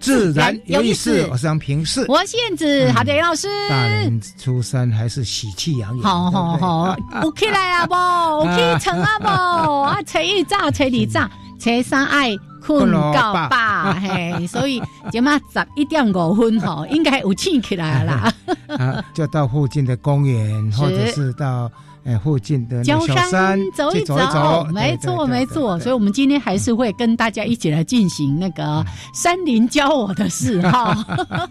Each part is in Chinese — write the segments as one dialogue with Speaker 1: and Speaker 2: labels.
Speaker 1: 自然有意思。我是杨平视，
Speaker 2: 我是燕子，好的，杨老师。
Speaker 1: 大年初三还是喜气洋洋，
Speaker 2: 好好好，OK 来啊不，OK 成啊不，啊初一早，初二早，初三爱困觉吧，嘿，所以今嘛十一点五分吼，应该有醒起来啦。
Speaker 1: 啊，就到附近的公园，或者是到。哎，附近的小山
Speaker 2: 走一走，没错没错。所以，我们今天还是会跟大家一起来进行那个山林教我的事哈。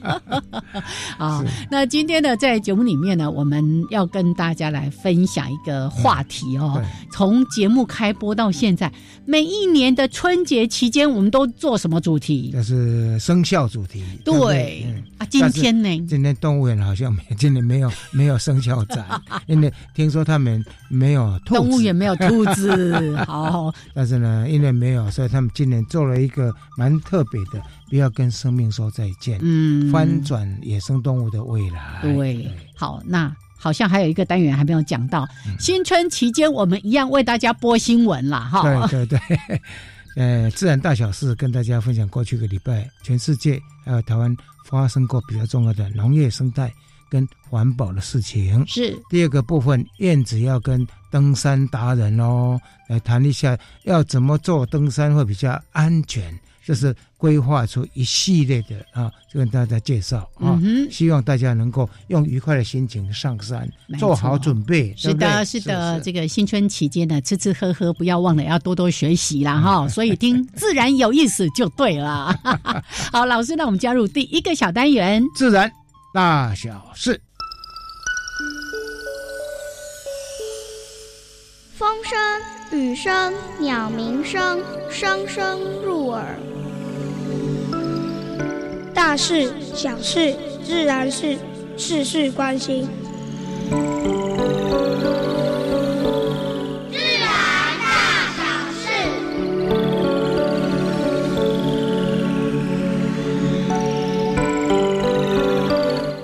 Speaker 2: 啊，那今天呢，在节目里面呢，我们要跟大家来分享一个话题哦。从节目开播到现在，每一年的春节期间，我们都做什么主题？
Speaker 1: 就是生肖主题。
Speaker 2: 对啊，今天呢？
Speaker 1: 今天动物园好像没，今年没有没有生肖展，因为听说他。们没有
Speaker 2: 动物园没有兔子，好。
Speaker 1: 但是呢，因为没有，所以他们今年做了一个蛮特别的，不要跟生命说再见。嗯，翻转野生动物的未来。
Speaker 2: 对，好，那好像还有一个单元还没有讲到。新春期间，我们一样为大家播新闻啦，
Speaker 1: 哈。对对对，呃，自然大小事跟大家分享。过去一个礼拜，全世界还有台湾发生过比较重要的农业生态。跟环保的事情
Speaker 2: 是
Speaker 1: 第二个部分，燕子要跟登山达人哦来谈一下，要怎么做登山会比较安全，就是规划出一系列的啊，就跟大家介绍啊，希望大家能够用愉快的心情上山，做好准备。
Speaker 2: 是的，是的，这个新春期间呢，吃吃喝喝，不要忘了要多多学习啦 哈。所以听自然有意思就对了。好，老师，那我们加入第一个小单元，
Speaker 1: 自然。大小事，
Speaker 3: 风声、雨声、鸟鸣声，声声入耳。大事、小事、自然是，事事关心。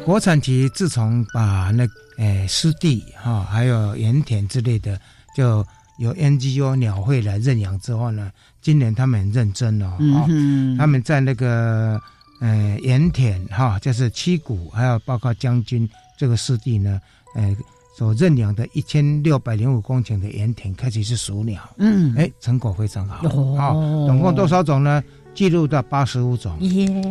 Speaker 1: 国产局自从把那诶湿地哈，还有盐田之类的，就有 NGO 鸟会来认养之后呢，今年他们很认真哦，嗯他们在那个呃盐田哈，就是七股，还有包括将军这个湿地呢，诶所认养的一千六百零五公顷的盐田开始是数鸟，嗯，哎，成果非常好，哦，总共多少种呢？记录到八十五种，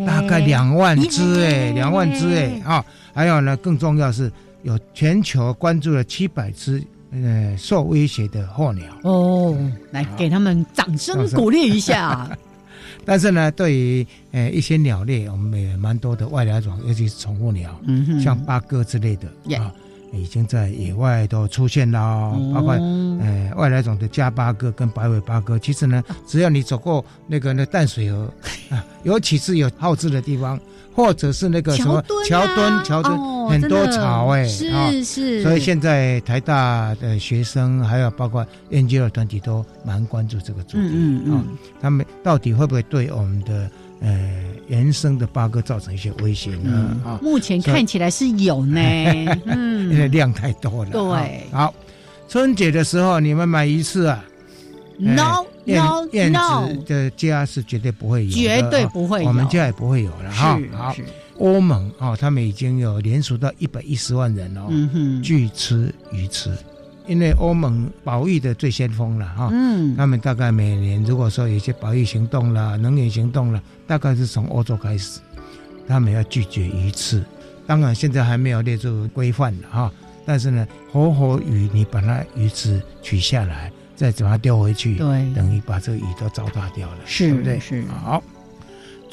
Speaker 1: 大概两万只哎，两万只哎啊！还有呢，更重要是有全球关注了七百只呃受威胁的候鸟
Speaker 2: 哦，来给他们掌声鼓励一下。
Speaker 1: 但是呢，对于呃一些鸟类，我们也蛮多的外来种，尤其是宠物鸟，嗯像八哥之类的啊。已经在野外都出现了，包括呃外来种的加八哥跟白尾八哥。其实呢，只要你走过那个那淡水河 啊，尤其是有耗子的地方，或者是那个什么桥墩桥墩很多草哎，
Speaker 2: 是是。
Speaker 1: 所以现在台大的学生还有包括 NGO 团体都蛮关注这个主题啊，他们到底会不会对我们的？呃，原生的八哥造成一些威胁呢？啊，
Speaker 2: 目前看起来是有呢，
Speaker 1: 嗯，因为量太多了。
Speaker 2: 对，
Speaker 1: 好，春节的时候你们买一次啊
Speaker 2: ？No No No，
Speaker 1: 的家是绝对不会有，
Speaker 2: 绝对不会，
Speaker 1: 我们家也不会有了哈。好，欧盟啊，他们已经有连署到一百一十万人哦，拒吃鱼翅。因为欧盟保育的最先锋了哈，嗯，他们大概每年如果说有些保育行动了、能源行动了，大概是从欧洲开始。他们要拒绝鱼刺。当然现在还没有列入规范的哈，但是呢，活活鱼你把它鱼刺取下来，再把它丢回去，
Speaker 2: 对，
Speaker 1: 等于把这个鱼都糟蹋掉了，
Speaker 2: 是
Speaker 1: 对不对？
Speaker 2: 是
Speaker 1: 好。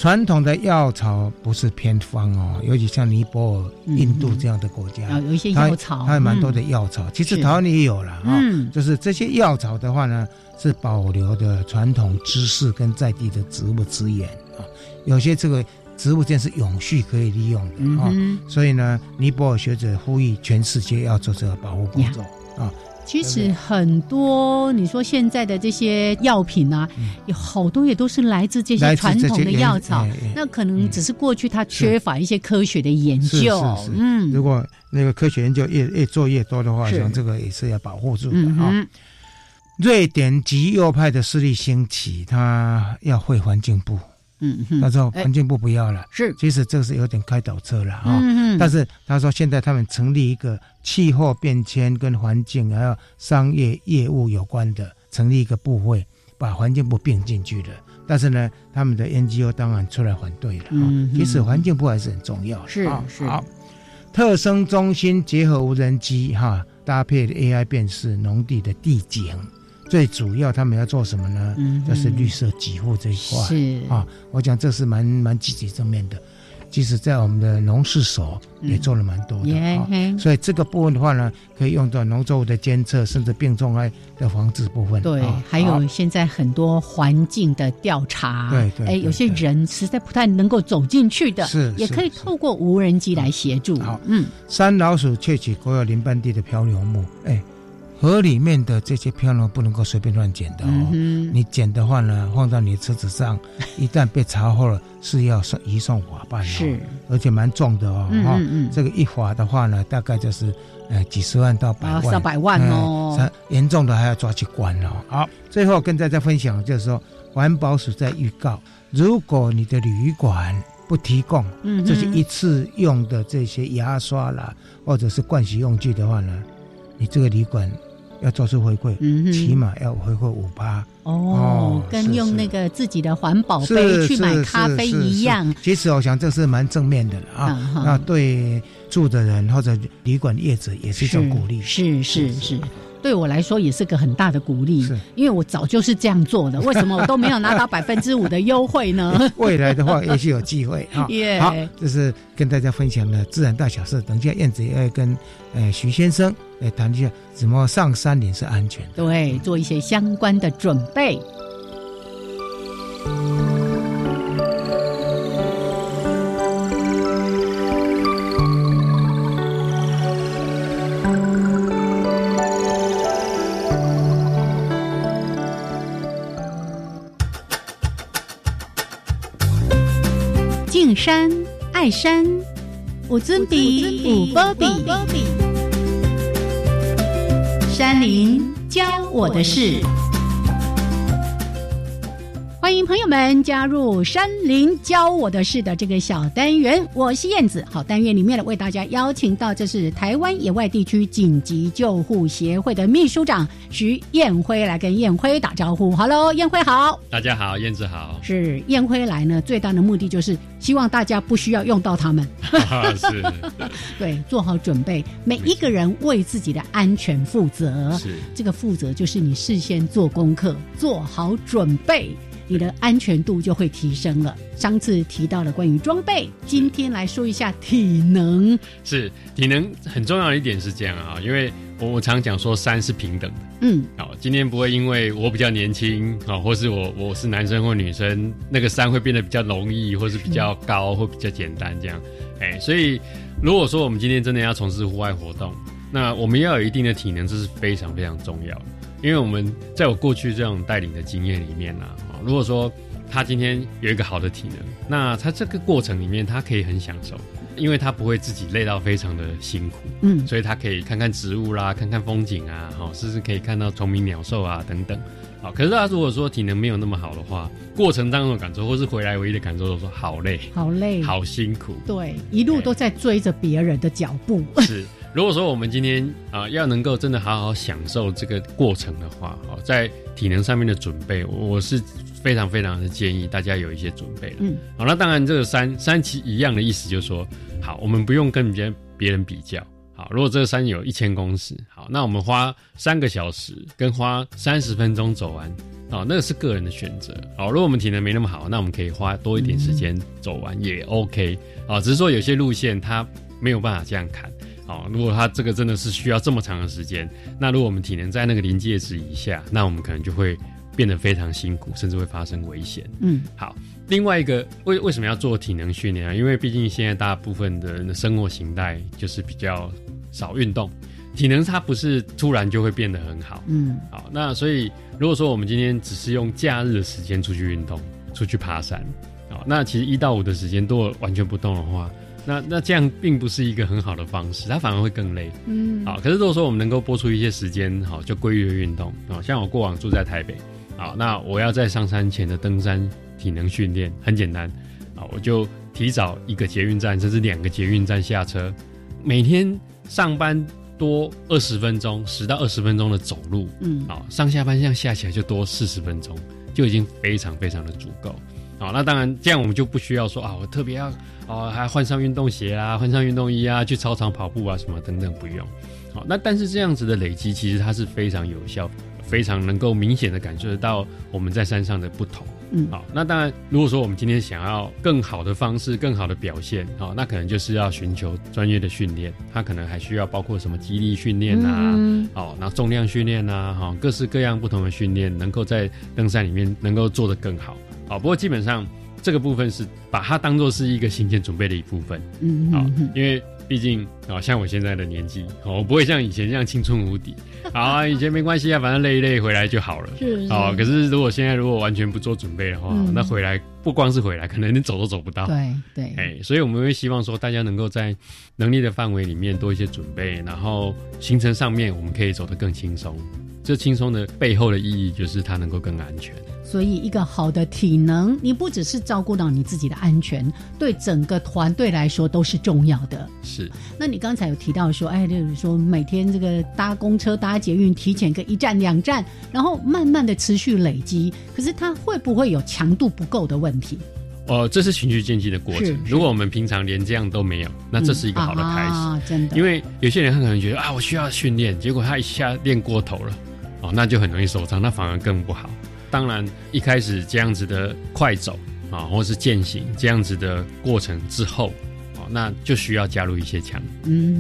Speaker 1: 传统的药草不是偏方哦，尤其像尼泊尔、印度这样的国家，
Speaker 2: 有一些药草，
Speaker 1: 它有蛮多的药草。其实台湾也有了哈，就是这些药草的话呢，是保留的传统知识跟在地的植物资源啊。有些这个植物间是永续可以利用的啊，所以呢，尼泊尔学者呼吁全世界要做这个保护工作啊。
Speaker 2: 其实很多，你说现在的这些药品啊，有好多也都是来自这些传统的药草。那可能只是过去它缺乏一些科学的研究。
Speaker 1: 嗯，如果那个科学研究越越做越多的话，像这个也是要保护住的啊。瑞典极右派的势力兴起，他要会环境部。嗯，他说环境部不要了，
Speaker 2: 是，
Speaker 1: 其实这是有点开倒车了啊。嗯但是他说现在他们成立一个气候变迁跟环境还有商业业务有关的，成立一个部会，把环境部并进去了。但是呢，他们的 NGO 当然出来反对了。嗯。其实环境部还是很重要。
Speaker 2: 是是。
Speaker 1: 好，特生中心结合无人机哈，搭配 AI 辨识农地的地景。最主要，他们要做什么呢？嗯，就是绿色给付这一块。
Speaker 2: 是
Speaker 1: 啊，我讲这是蛮蛮积极正面的。即使在我们的农事所也做了蛮多的啊。所以这个部分的话呢，可以用到农作物的监测，甚至病虫害的防治部分。
Speaker 2: 对，还有现在很多环境的调查。
Speaker 1: 对对。
Speaker 2: 哎，有些人实在不太能够走进去的，
Speaker 1: 是
Speaker 2: 也可以透过无人机来协助。
Speaker 1: 好，嗯，山老鼠窃取国有林半地的漂流木，哎。河里面的这些漂流不能够随便乱捡的哦，你捡的话呢，放到你的车子上，一旦被查获了，是要送移送法办的，
Speaker 2: 是，
Speaker 1: 而且蛮重的哦，哈，这个一罚的话呢，大概就是呃几十万到百万，
Speaker 2: 上百万哦，
Speaker 1: 严重的还要抓去关哦。好，最后跟大家分享就是说，环保署在预告，如果你的旅馆不提供这些一次用的这些牙刷啦，或者是盥洗用具的话呢，你这个旅馆。要做出回馈，起码要回馈五八
Speaker 2: 哦，跟用那个自己的环保杯去买咖啡一样。
Speaker 1: 其实我想这是蛮正面的了啊，那对住的人或者旅馆业者也是一种鼓励。
Speaker 2: 是是是。对我来说也是个很大的鼓励，因为我早就是这样做的，为什么我都没有拿到百分之五的优惠呢？
Speaker 1: 未来的话 也许有机会啊。好，这是跟大家分享的自然大小事。等一下燕子也会跟呃徐先生来谈一下怎么上山林是安全的，
Speaker 2: 对，做一些相关的准备。山爱山，我尊比五波比，山林教我的事。欢迎朋友们加入山林教我的事的这个小单元，我是燕子。好，单元里面呢，为大家邀请到这是台湾野外地区紧急救护协会的秘书长徐燕辉来跟燕辉打招呼。Hello，燕辉好，
Speaker 4: 大家好，燕子好。
Speaker 2: 是燕辉来呢，最大的目的就是希望大家不需要用到他们。
Speaker 4: 是，
Speaker 2: 对，做好准备，每一个人为自己的安全负责。
Speaker 4: 是，
Speaker 2: 这个负责就是你事先做功课，做好准备。你的安全度就会提升了。上次提到了关于装备，今天来说一下体能。
Speaker 4: 是体能很重要的一点是这样啊，因为我我常讲说山是平等的。嗯，好，今天不会因为我比较年轻啊，或是我我是男生或女生，那个山会变得比较容易，或是比较高或比较简单这样。哎，所以如果说我们今天真的要从事户外活动，那我们要有一定的体能，这是非常非常重要的。因为我们在我过去这种带领的经验里面呢。如果说他今天有一个好的体能，那他这个过程里面他可以很享受，因为他不会自己累到非常的辛苦，嗯，所以他可以看看植物啦，看看风景啊，好，甚至可以看到虫鸣鸟兽啊等等，好。可是他如果说体能没有那么好的话，过程当中的感受或是回来唯一的感受都说好累，
Speaker 2: 好累，
Speaker 4: 好辛苦，
Speaker 2: 对，一路都在追着别人的脚步，
Speaker 4: 是。如果说我们今天啊要能够真的好好享受这个过程的话，哦，在体能上面的准备，我是非常非常的建议大家有一些准备了。嗯，好，那当然这个山山其一样的意思就是说，好，我们不用跟别人别人比较。好，如果这个山有一千公尺，好，那我们花三个小时跟花三十分钟走完，哦，那个是个人的选择。好，如果我们体能没那么好，那我们可以花多一点时间走完也 OK。啊，只是说有些路线它没有办法这样砍。好，如果它这个真的是需要这么长的时间，那如果我们体能在那个临界值以下，那我们可能就会变得非常辛苦，甚至会发生危险。嗯，好。另外一个为为什么要做体能训练啊？因为毕竟现在大部分的人的生活形态就是比较少运动，体能它不是突然就会变得很好。嗯，好，那所以如果说我们今天只是用假日的时间出去运动，出去爬山，好，那其实一到五的时间都完全不动的话，那那这样并不是一个很好的方式，它反而会更累。嗯，好，可是如果说我们能够播出一些时间，好，就规律的运动，啊，像我过往住在台北，好，那我要在上山前的登山。体能训练很简单啊，我就提早一个捷运站，甚至两个捷运站下车，每天上班多二十分钟，十到二十分钟的走路，嗯，好，上下班这样下起来就多四十分钟，就已经非常非常的足够。好，那当然这样我们就不需要说啊，我特别要哦，还换上运动鞋啊，换上运动衣啊，去操场跑步啊什么等等，不用。好，那但是这样子的累积，其实它是非常有效，非常能够明显的感受得到我们在山上的不同。嗯，好，那当然，如果说我们今天想要更好的方式、更好的表现，好，那可能就是要寻求专业的训练，它可能还需要包括什么肌力训练啊，哦，那重量训练啊，哈，各式各样不同的训练，能够在登山里面能够做得更好，好，不过基本上这个部分是把它当做是一个行前准备的一部分，嗯，好，因为。毕竟啊，像我现在的年纪，我不会像以前这样青春无敌。啊，以前没关系啊，反正累一累回来就好了。是啊，可是如果现在如果完全不做准备的话，那回来不光是回来，可能你走都走不到。
Speaker 2: 对对，
Speaker 4: 哎，所以我们会希望说，大家能够在能力的范围里面多一些准备，然后行程上面我们可以走得更轻松。这轻松的背后的意义，就是它能够更安全。
Speaker 2: 所以，一个好的体能，你不只是照顾到你自己的安全，对整个团队来说都是重要的。
Speaker 4: 是。
Speaker 2: 那你刚才有提到说，哎，例如说每天这个搭公车、搭捷运，提前个一站、两站，然后慢慢的持续累积，可是它会不会有强度不够的问题？
Speaker 4: 哦，这是循序渐进的过程。如果我们平常连这样都没有，那这是一个好的开始。
Speaker 2: 真的。
Speaker 4: 因为有些人他可能觉得啊，我需要训练，结果他一下练过头了，哦，那就很容易受伤，那反而更不好。当然，一开始这样子的快走啊，或是践行这样子的过程之后，哦，那就需要加入一些强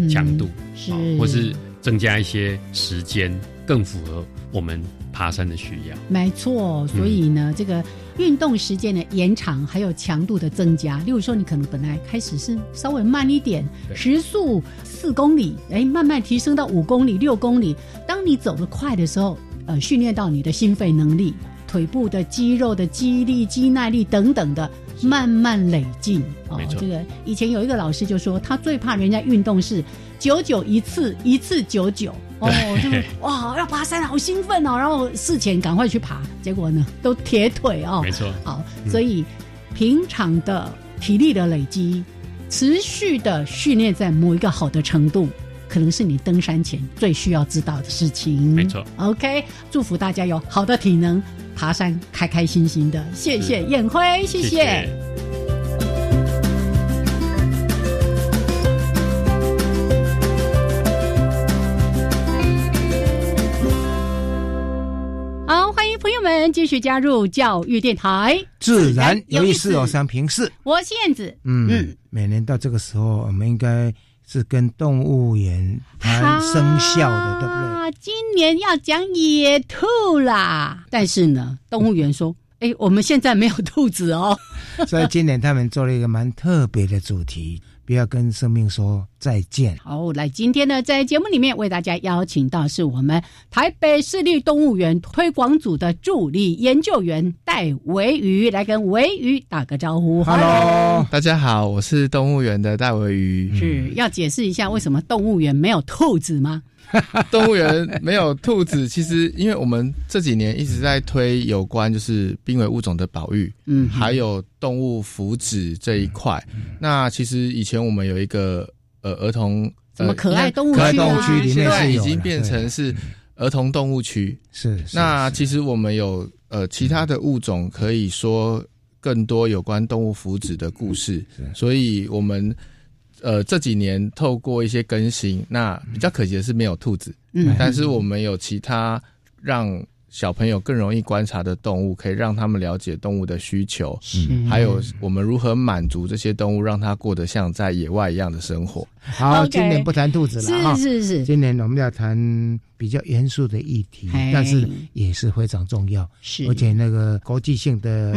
Speaker 4: 强度，
Speaker 2: 是，
Speaker 4: 或是增加一些时间，更符合我们爬山的需要。
Speaker 2: 没错，所以呢，这个运动时间的延长，还有强度的增加，例如说，你可能本来开始是稍微慢一点，时速四公里，哎，慢慢提升到五公里、六公里。当你走得快的时候，呃，训练到你的心肺能力。腿部的肌肉的肌力、肌耐力等等的慢慢累进
Speaker 4: 哦。
Speaker 2: 这个以前有一个老师就说，他最怕人家运动是九九一次，一次九九哦，就哇要爬山好兴奋哦，然后事前赶快去爬，结果呢都铁腿哦。
Speaker 4: 没错，
Speaker 2: 好，所以平常的体力的累积，持续的训练在某一个好的程度。可能是你登山前最需要知道的事情。
Speaker 4: 没错
Speaker 2: ，OK，祝福大家有好的体能，爬山开开心心的。谢谢燕辉，谢谢。好，继续加入教育电台，
Speaker 1: 自然有意思哦，三平四，
Speaker 2: 我是燕子。
Speaker 1: 嗯嗯，每年到这个时候，我们应该。是跟动物园谈生肖的，对不对？
Speaker 2: 今年要讲野兔啦，但是呢，动物园说：“ 哎，我们现在没有兔子哦。”
Speaker 1: 所以今年他们做了一个蛮特别的主题。不要跟生命说再见。
Speaker 2: 好，来，今天呢，在节目里面为大家邀请到是我们台北市立动物园推广组的助理研究员戴维鱼，来跟维鱼打个招呼。
Speaker 1: Hello，
Speaker 5: 大家好，我是动物园的戴维鱼。
Speaker 2: 是要解释一下为什么动物园没有兔子吗？
Speaker 5: 动物园没有兔子，其实因为我们这几年一直在推有关就是濒危物种的保育，嗯，还有动物福祉这一块。那其实以前我们有一个呃儿童
Speaker 2: 什么可爱动物
Speaker 1: 区里面是
Speaker 5: 已经变成是儿童动物区。
Speaker 1: 是，
Speaker 5: 那其实我们有呃其他的物种可以说更多有关动物福祉的故事，所以我们呃这几年透过一些更新，那比较可惜的是没有兔子，嗯，但是我们有其他让。小朋友更容易观察的动物，可以让他们了解动物的需求，嗯还有我们如何满足这些动物，让它过得像在野外一样的生活。
Speaker 1: 好，今年不谈兔子了
Speaker 2: 是是是，
Speaker 1: 今年我们要谈比较严肃的议题，但是也是非常重要，
Speaker 2: 是。
Speaker 1: 而且那个国际性的。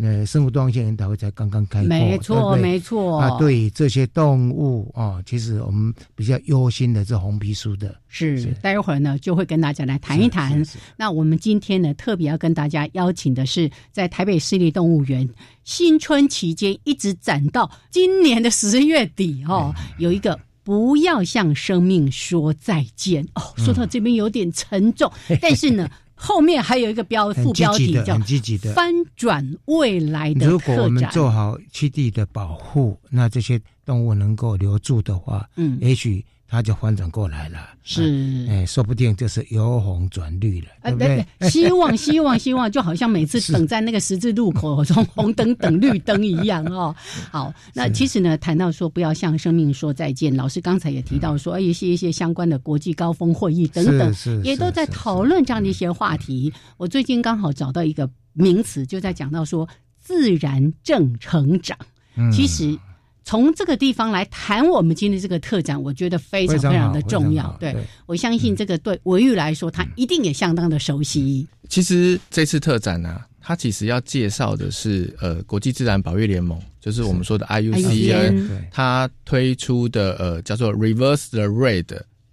Speaker 1: 呃，生物多样性研讨会才刚刚开，
Speaker 2: 没错没错。
Speaker 1: 啊，对这些动物啊，其实我们比较忧心的是红皮书的，
Speaker 2: 是待会儿呢就会跟大家来谈一谈。那我们今天呢特别要跟大家邀请的是，在台北市立动物园新春期间一直展到今年的十月底哦，有一个不要向生命说再见哦。说到这边有点沉重，但是呢。后面还有一个标副标题叫“翻转未来的”。
Speaker 1: 如果我们做好栖地的保护，那这些动物能够留住的话，嗯，也许。它就翻转过来了，
Speaker 2: 是，
Speaker 1: 哎，说不定就是由红转绿了，对不对？
Speaker 2: 希望，希望，希望，就好像每次 等在那个十字路口，从红灯等 绿灯一样哦。好，那其实呢，谈到说不要向生命说再见，老师刚才也提到说，一些一些相关的国际高峰会议等等，也都在讨论这样的一些话题。我最近刚好找到一个名词，就在讲到说自然正成长，其实。从这个地方来谈我们今天这个特展，我觉得非常非常的重要。对我相信这个对维玉来说，他一定也相当的熟悉。
Speaker 5: 其实这次特展呢，它其实要介绍的是呃国际自然保育联盟，就是我们说的 IUCN，它推出的呃叫做 Reverse the Red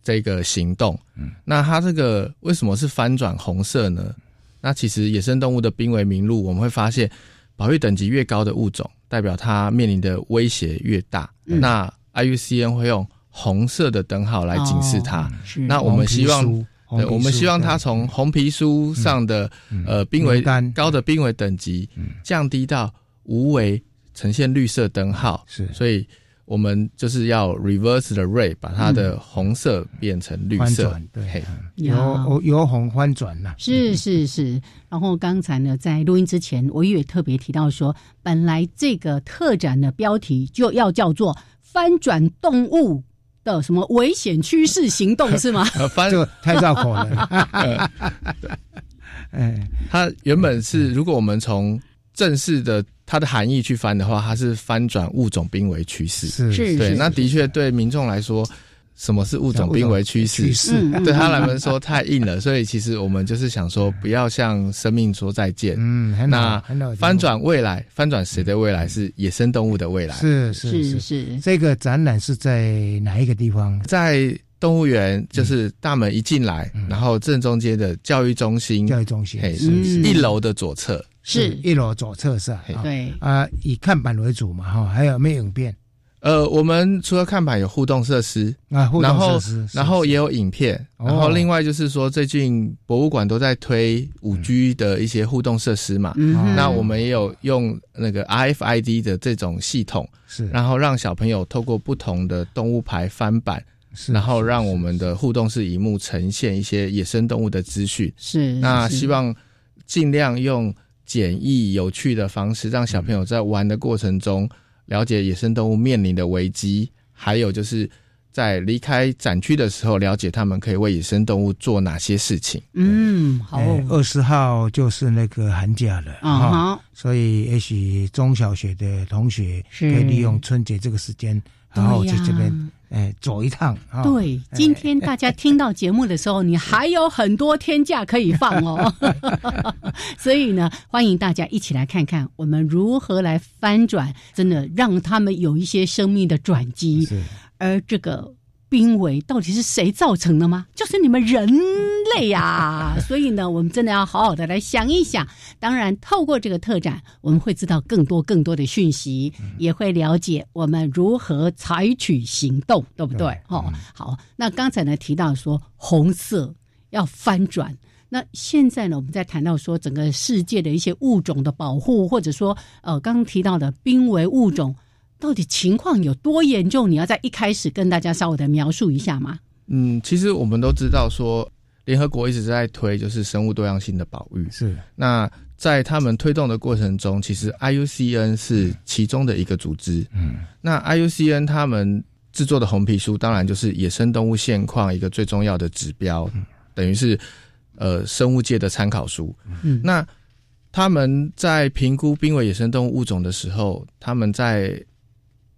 Speaker 5: 这个行动。嗯，那它这个为什么是翻转红色呢？那其实野生动物的濒危名录，我们会发现保育等级越高的物种。代表它面临的威胁越大，那 IUCN 会用红色的灯号来警示它。那我们希望，我们希望它从红皮书上的呃濒危高的濒危等级降低到无为，呈现绿色灯号。
Speaker 1: 是，
Speaker 5: 所以。我们就是要 reverse the ray，把它的红色变成绿色，
Speaker 1: 对，由由红翻转了。
Speaker 2: 是是是。然后刚才呢，在录音之前，我也特别提到说，本来这个特展的标题就要叫做“翻转动物的什么危险趋势行动”，是吗？
Speaker 5: 翻
Speaker 1: 就太绕口了。
Speaker 5: 哎，它原本是，如果我们从正式的。它的含义去翻的话，它是翻转物种濒危趋势。
Speaker 2: 是，
Speaker 5: 对，那的确对民众来说，什么是物种濒危趋势？对他来说太硬了，所以其实我们就是想说，不要向生命说再见。
Speaker 1: 嗯，
Speaker 5: 那翻转未来，翻转谁的未来？是野生动物的未来。
Speaker 1: 是是是是。这个展览是在哪一个地方？
Speaker 5: 在动物园，就是大门一进来，然后正中间的教育中心。
Speaker 1: 教育中心，
Speaker 5: 是一楼的左侧。
Speaker 2: 是。
Speaker 1: 一楼左侧是，
Speaker 2: 对。
Speaker 1: 啊，以看板为主嘛哈，还有没有影片？
Speaker 5: 呃，我们除了看板有互动设施
Speaker 1: 啊，互动设施，
Speaker 5: 然后也有影片，然后另外就是说，最近博物馆都在推五 G 的一些互动设施嘛，那我们也有用那个 RFID 的这种系统，
Speaker 1: 是，
Speaker 5: 然后让小朋友透过不同的动物牌翻版，然后让我们的互动式荧幕呈现一些野生动物的资讯，
Speaker 2: 是，
Speaker 5: 那希望尽量用。简易有趣的方式，让小朋友在玩的过程中了解野生动物面临的危机，还有就是在离开展区的时候，了解他们可以为野生动物做哪些事情。
Speaker 2: 嗯，好。
Speaker 1: 二十号就是那个寒假了啊，所以也许中小学的同学可以利用春节这个时间，然后在这边。哎，走一趟。
Speaker 2: 对，今天大家听到节目的时候，你还有很多天假可以放哦。所以呢，欢迎大家一起来看看我们如何来翻转，真的让他们有一些生命的转机。而这个。濒危到底是谁造成的吗？就是你们人类呀！所以呢，我们真的要好好的来想一想。当然，透过这个特展，我们会知道更多更多的讯息，也会了解我们如何采取行动，对不对？哦，好。那刚才呢提到说红色要翻转，那现在呢我们在谈到说整个世界的一些物种的保护，或者说呃刚刚提到的濒危物种。到底情况有多严重？你要在一开始跟大家稍微的描述一下吗？
Speaker 5: 嗯，其实我们都知道说，联合国一直在推就是生物多样性的保育。
Speaker 1: 是。
Speaker 5: 那在他们推动的过程中，其实 IUCN 是其中的一个组织。嗯。那 IUCN 他们制作的红皮书，当然就是野生动物现况一个最重要的指标，等于是呃生物界的参考书。嗯。那他们在评估濒危野生动物物种的时候，他们在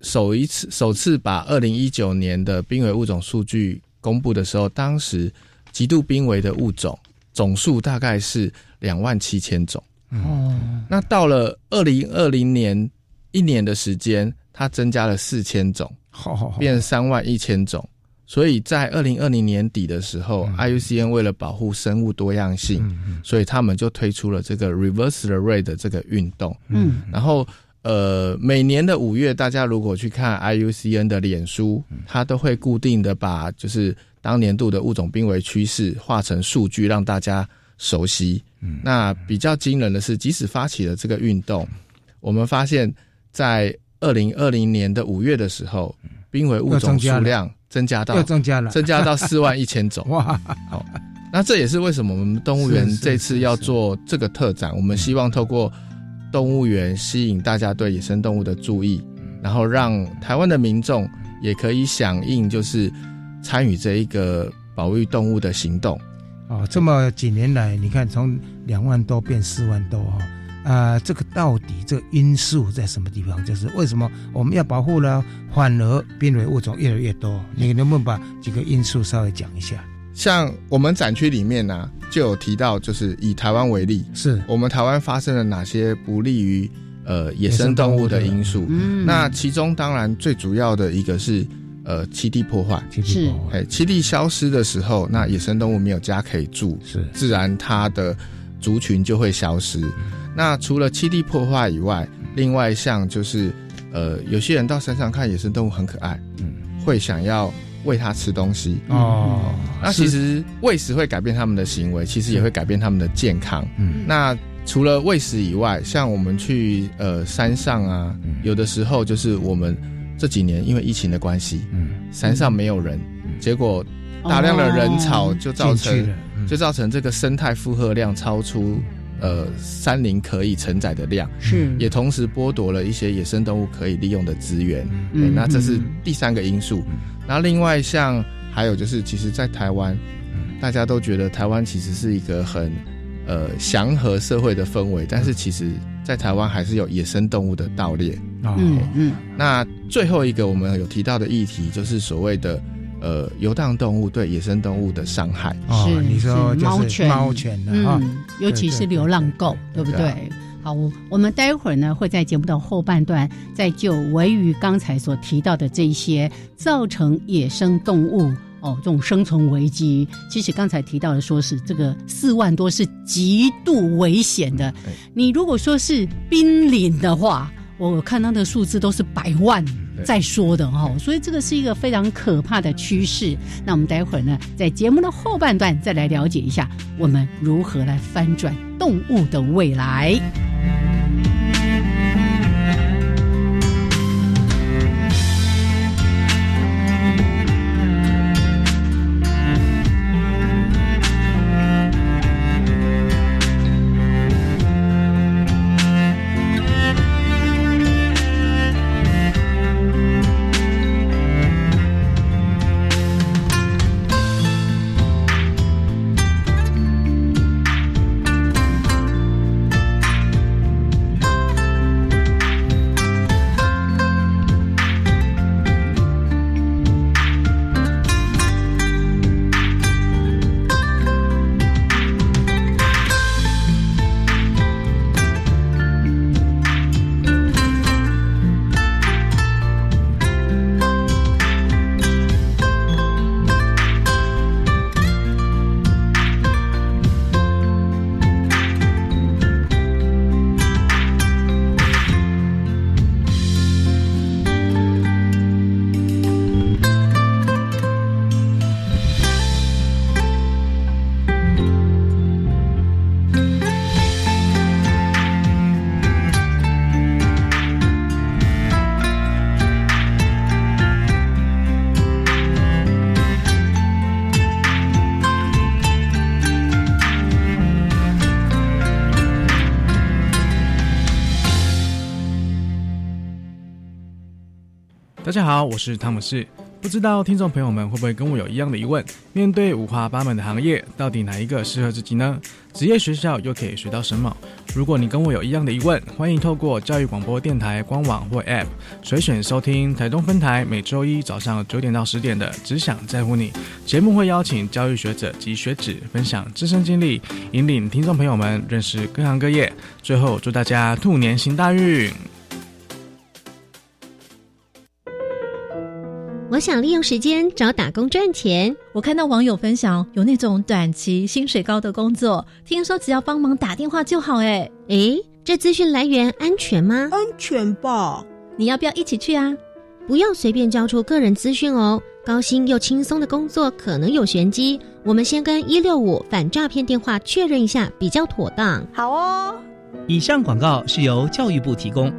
Speaker 5: 首一次首次把二零一九年的濒危物种数据公布的时候，当时极度濒危的物种总数大概是两万七千种。哦，那到了二零二零年一年的时间，它增加了四千种，
Speaker 1: 好好好，
Speaker 5: 变三万一千种。所以在二零二零年底的时候，IUCN 为了保护生物多样性，所以他们就推出了这个 Reverse the Rate 这个运动。嗯，然后。呃，每年的五月，大家如果去看 IUCN 的脸书，它都会固定的把就是当年度的物种濒危趋势化成数据，让大家熟悉。那比较惊人的是，即使发起了这个运动，我们发现，在二零二零年的五月的时候，濒危物种数量增加到
Speaker 1: 增加了，
Speaker 5: 增加到四万一千种。哇，好，那这也是为什么我们动物园这次要做这个特展，我们希望透过。动物园吸引大家对野生动物的注意，然后让台湾的民众也可以响应，就是参与这一个保育动物的行动。
Speaker 1: 哦，这么几年来，你看从两万多变四万多哈，啊，这个到底这个因素在什么地方？就是为什么我们要保护呢？反而濒危物种越来越多？你能不能把几个因素稍微讲一下？
Speaker 5: 像我们展区里面呢，就有提到，就是以台湾为例，
Speaker 1: 是
Speaker 5: 我们台湾发生了哪些不利于呃野生动物的因素？嗯，那其中当然最主要的一个是呃栖地破坏，
Speaker 2: 是
Speaker 5: 哎栖地消失的时候，那野生动物没有家可以住，
Speaker 1: 是
Speaker 5: 自然它的族群就会消失。那除了栖地破坏以外，另外像就是呃有些人到山上看野生动物很可爱，嗯，会想要。喂它吃东西。哦，那其实喂食会改变它们的行为，其实也会改变它们的健康。嗯，那除了喂食以外，像我们去呃山上啊，有的时候就是我们这几年因为疫情的关系，嗯，山上没有人，结果大量的人潮就造成就造成这个生态负荷量超出呃山林可以承载的量，
Speaker 2: 是
Speaker 5: 也同时剥夺了一些野生动物可以利用的资源。嗯，那这是第三个因素。然后另外像还有就是，其实，在台湾，大家都觉得台湾其实是一个很呃祥和社会的氛围，但是其实，在台湾还是有野生动物的盗猎。嗯嗯。那最后一个我们有提到的议题，就是所谓的呃游荡动物对野生动物的伤害。
Speaker 2: 是
Speaker 1: 你说
Speaker 2: 猫犬
Speaker 1: 猫犬的嗯，
Speaker 2: 尤其是流浪狗，对不对？好，我们待会儿呢会在节目的后半段，再就围于刚才所提到的这些造成野生动物哦这种生存危机。其实刚才提到的说是这个四万多是极度危险的，你如果说是濒临的话，我看到的数字都是百万在说的哈，所以这个是一个非常可怕的趋势。那我们待会儿呢在节目的后半段再来了解一下，我们如何来翻转动物的未来。
Speaker 6: 大家好，我是汤姆士。不知道听众朋友们会不会跟我有一样的疑问？面对五花八门的行业，到底哪一个适合自己呢？职业学校又可以学到什么？如果你跟我有一样的疑问，欢迎透过教育广播电台官网或 App 随选收听台东分台每周一早上九点到十点的《只想在乎你》节目，会邀请教育学者及学子分享自身经历，引领听众朋友们认识各行各业。最后，祝大家兔年行大运！
Speaker 7: 我想利用时间找打工赚钱。
Speaker 8: 我看到网友分享有那种短期薪水高的工作，听说只要帮忙打电话就好。哎
Speaker 7: 哎，这资讯来源安全吗？
Speaker 9: 安全吧。
Speaker 8: 你要不要一起去啊？
Speaker 7: 不要随便交出个人资讯哦。高薪又轻松的工作可能有玄机，我们先跟一六五反诈骗电话确认一下比较妥当。
Speaker 9: 好哦。
Speaker 10: 以上广告是由教育部提供。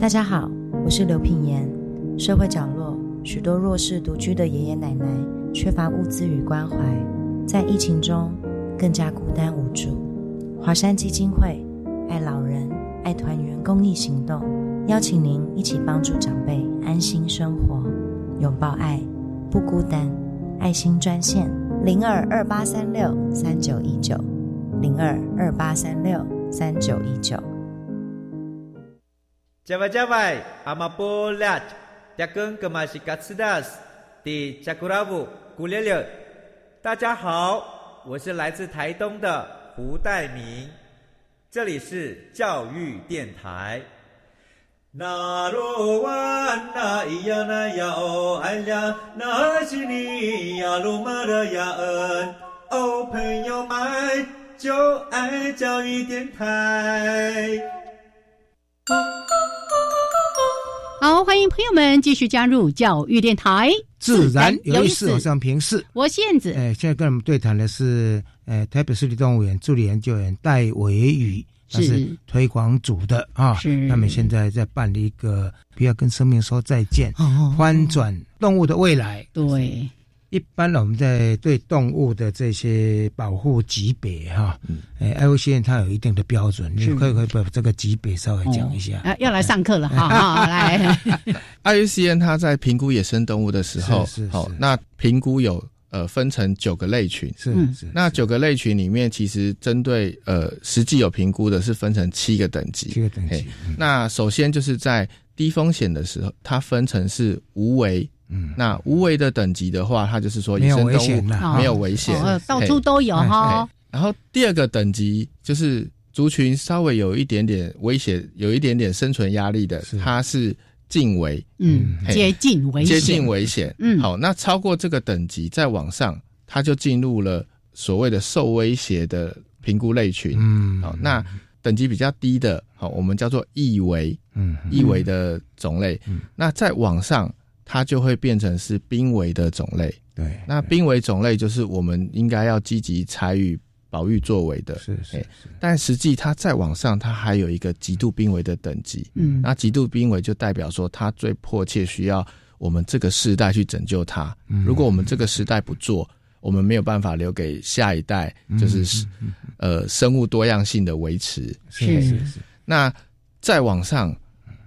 Speaker 11: 大家好。我是刘品言。社会角落许多弱势独居的爷爷奶奶，缺乏物资与关怀，在疫情中更加孤单无助。华山基金会爱老人爱团圆公益行动，邀请您一起帮助长辈安心生活，拥抱爱，不孤单。爱心专线零二二八三六三九一九零二二八三六三九一九。
Speaker 12: 加外加外，阿玛波拉，扎根格玛西卡斯达斯，的加古拉布古列列。大家好，我是来自台东的胡代明，这里是教育电台。那罗哇那咿呀那呀哦哎呀，那是你呀鲁玛的呀恩哦，朋友们就爱教育电台。
Speaker 2: 好，欢迎朋友们继续加入教育电台，
Speaker 1: 自然有意思，我是平视，
Speaker 2: 我燕子。
Speaker 1: 哎，现在跟我们对谈的是，呃，台北市立动物园助理研究员戴维宇，他是推广组的啊。是，他们现在在办理一个，不要跟生命说再见，哦翻转动物的未来。
Speaker 2: 对。
Speaker 1: 一般呢，我们在对动物的这些保护级别哈，哎，IUCN 它有一定的标准，你可以可以把这个级别稍微讲一下。
Speaker 2: 啊，要来上课了哈，来。
Speaker 5: IUCN 它在评估野生动物的时候，好，那评估有呃分成九个类群，
Speaker 1: 是是。
Speaker 5: 那九个类群里面，其实针对呃实际有评估的是分成七个等级，
Speaker 1: 七个等级。
Speaker 5: 那首先就是在低风险的时候，它分成是无为。嗯，那无为的等级的话，它就是说野生动物没有危险，
Speaker 2: 到处都有哈。
Speaker 5: 然后第二个等级就是族群稍微有一点点威胁，有一点点生存压力的，它是近危，
Speaker 2: 嗯，接近危
Speaker 5: 接近危险。嗯，好，那超过这个等级再往上，它就进入了所谓的受威胁的评估类群。嗯，好，那等级比较低的，好，我们叫做易危，嗯，易危的种类。嗯，那再往上。它就会变成是濒危的种类，
Speaker 1: 对。
Speaker 5: 那濒危种类就是我们应该要积极参与保育作为的，
Speaker 1: 是是。
Speaker 5: 但实际它再往上，它还有一个极度濒危的等级，嗯。那极度濒危就代表说，它最迫切需要我们这个时代去拯救它。嗯如果我们这个时代不做，我们没有办法留给下一代，就是呃生物多样性的维持。
Speaker 1: 是是是。
Speaker 5: 那再往上。